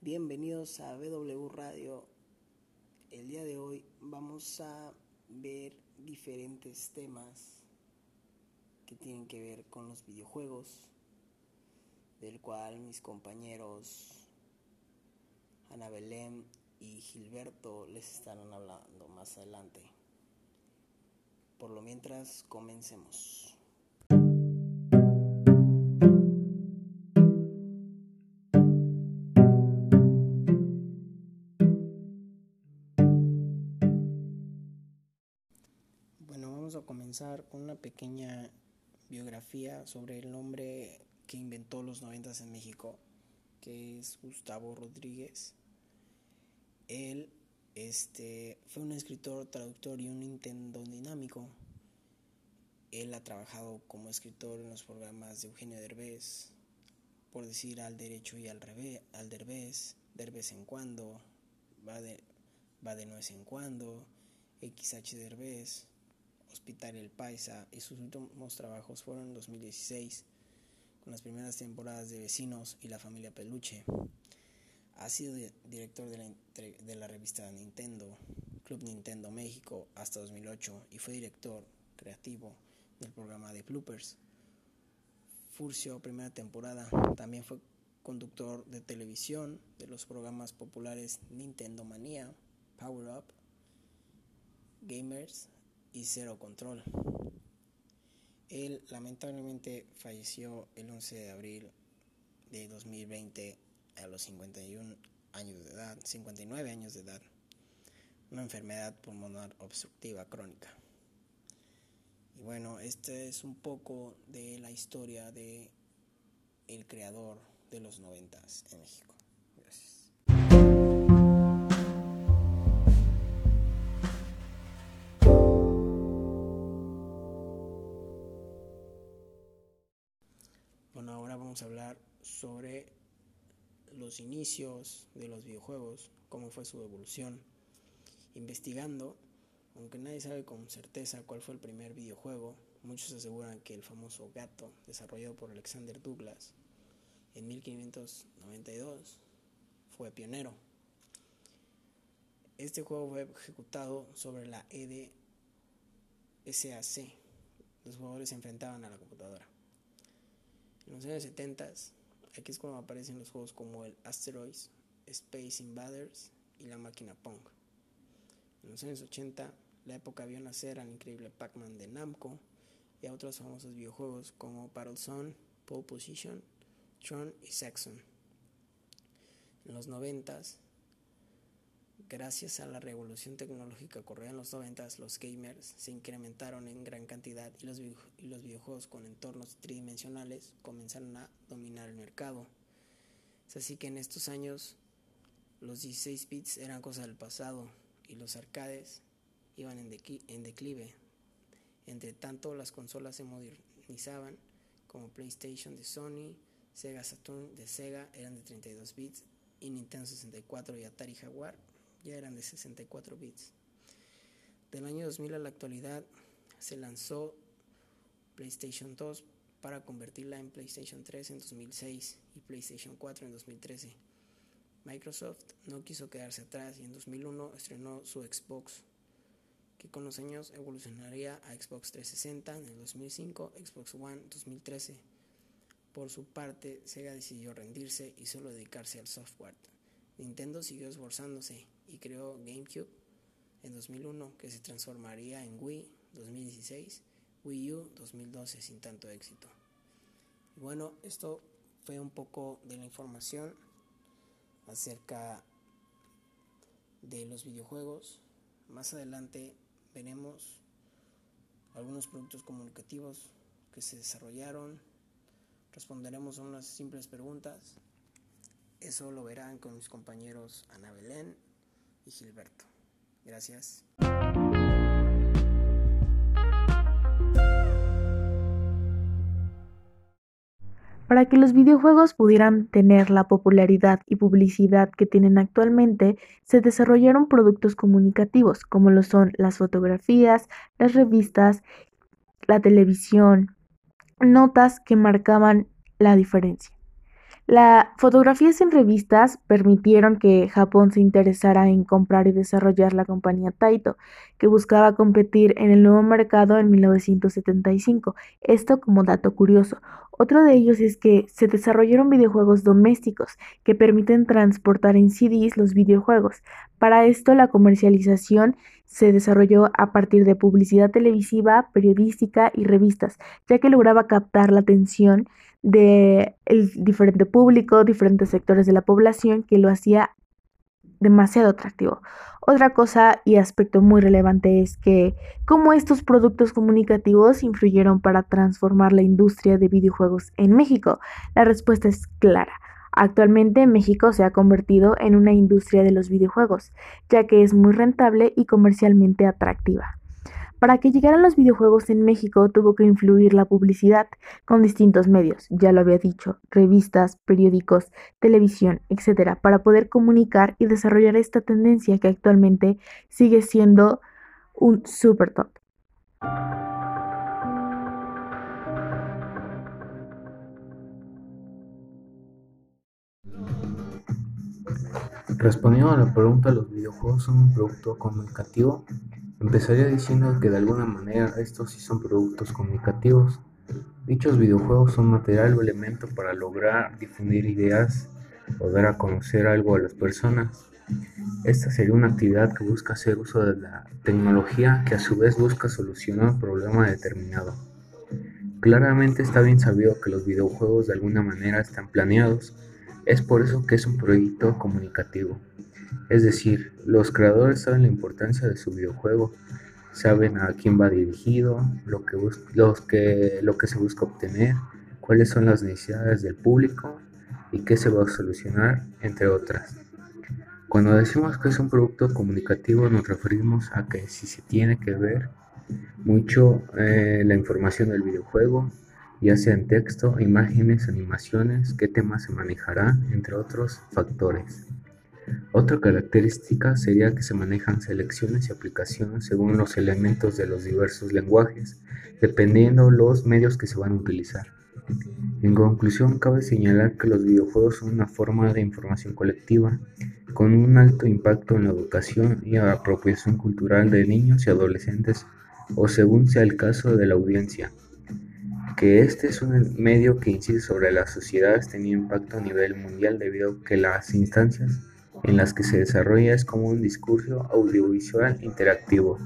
Bienvenidos a BW Radio. El día de hoy vamos a ver diferentes temas que tienen que ver con los videojuegos, del cual mis compañeros Ana Belén y Gilberto les estarán hablando más adelante. Por lo mientras, comencemos. Con una pequeña biografía sobre el hombre que inventó los noventas en México, que es Gustavo Rodríguez. Él este, fue un escritor, traductor y un Nintendo dinámico. Él ha trabajado como escritor en los programas de Eugenio Derbez, por decir al derecho y al revés, al Derbez, Derbez en cuando, va de, va de en cuando, XH Derbez, Hospital El Paisa y sus últimos trabajos fueron en 2016 con las primeras temporadas de Vecinos y La Familia Peluche. Ha sido director de la, de la revista Nintendo, Club Nintendo México hasta 2008 y fue director creativo del programa de Bloopers. Furcio, primera temporada, también fue conductor de televisión de los programas populares Nintendo Manía, Power Up, Gamers y cero control. Él lamentablemente falleció el 11 de abril de 2020 a los 51 años de edad, 59 años de edad, una enfermedad pulmonar obstructiva crónica. Y bueno, este es un poco de la historia de el creador de los noventas en México. A hablar sobre los inicios de los videojuegos, cómo fue su evolución, investigando, aunque nadie sabe con certeza cuál fue el primer videojuego, muchos aseguran que el famoso Gato, desarrollado por Alexander Douglas en 1592, fue pionero. Este juego fue ejecutado sobre la EDSAC. Los jugadores se enfrentaban a la computadora. En los años 70, aquí es cuando aparecen los juegos como el Asteroids, Space Invaders y la máquina Pong. En los años 80, la época vio nacer al increíble Pac-Man de Namco y a otros famosos videojuegos como Battlezone, Pole Position, Tron y Saxon. En los 90, Gracias a la revolución tecnológica ocurrida en los 90, los gamers se incrementaron en gran cantidad y los, videojuegos con entornos tridimensionales comenzaron a dominar el mercado. Es así que en estos años los 16 bits eran cosa del pasado y los arcades iban en, en declive. Entre tanto, las consolas se modernizaban como PlayStation de Sony, Sega Saturn de Sega eran de 32 bits y Nintendo 64 y Atari Jaguar ya eran de 64 bits. Del año 2000 a la actualidad se lanzó PlayStation 2 para convertirla en PlayStation 3 en 2006 y PlayStation 4 en 2013. Microsoft no quiso quedarse atrás y en 2001 estrenó su Xbox, que con los años evolucionaría a Xbox 360 en el 2005, Xbox One 2013. Por su parte, Sega decidió rendirse y solo dedicarse al software. Nintendo siguió esforzándose y creó GameCube en 2001 que se transformaría en Wii 2016, Wii U 2012 sin tanto éxito. bueno, esto fue un poco de la información acerca de los videojuegos. Más adelante veremos algunos productos comunicativos que se desarrollaron. Responderemos a unas simples preguntas. Eso lo verán con mis compañeros Ana Belén y Gilberto. Gracias. Para que los videojuegos pudieran tener la popularidad y publicidad que tienen actualmente, se desarrollaron productos comunicativos como lo son las fotografías, las revistas, la televisión, notas que marcaban la diferencia. Las fotografías en revistas permitieron que Japón se interesara en comprar y desarrollar la compañía Taito, que buscaba competir en el nuevo mercado en 1975. Esto como dato curioso. Otro de ellos es que se desarrollaron videojuegos domésticos que permiten transportar en CDs los videojuegos. Para esto la comercialización se desarrolló a partir de publicidad televisiva, periodística y revistas, ya que lograba captar la atención de el diferente público, diferentes sectores de la población que lo hacía demasiado atractivo. Otra cosa y aspecto muy relevante es que cómo estos productos comunicativos influyeron para transformar la industria de videojuegos en México. La respuesta es clara. Actualmente México se ha convertido en una industria de los videojuegos, ya que es muy rentable y comercialmente atractiva. Para que llegaran los videojuegos en México tuvo que influir la publicidad con distintos medios, ya lo había dicho, revistas, periódicos, televisión, etc., para poder comunicar y desarrollar esta tendencia que actualmente sigue siendo un super top. Respondiendo a la pregunta, ¿los videojuegos son un producto comunicativo? Empezaría diciendo que de alguna manera estos sí son productos comunicativos. Dichos videojuegos son material o elemento para lograr difundir ideas o dar a conocer algo a las personas. Esta sería una actividad que busca hacer uso de la tecnología que a su vez busca solucionar un problema determinado. Claramente está bien sabido que los videojuegos de alguna manera están planeados, es por eso que es un proyecto comunicativo. Es decir, los creadores saben la importancia de su videojuego, saben a quién va dirigido, lo que, que, lo que se busca obtener, cuáles son las necesidades del público y qué se va a solucionar, entre otras. Cuando decimos que es un producto comunicativo nos referimos a que si se tiene que ver mucho eh, la información del videojuego, ya sea en texto, imágenes, animaciones, qué temas se manejará, entre otros factores. Otra característica sería que se manejan selecciones y aplicaciones según los elementos de los diversos lenguajes, dependiendo los medios que se van a utilizar. En conclusión, cabe señalar que los videojuegos son una forma de información colectiva, con un alto impacto en la educación y apropiación cultural de niños y adolescentes, o según sea el caso de la audiencia. Que este es un medio que incide sobre las sociedades teniendo impacto a nivel mundial debido a que las instancias en las que se desarrolla es como un discurso audiovisual interactivo.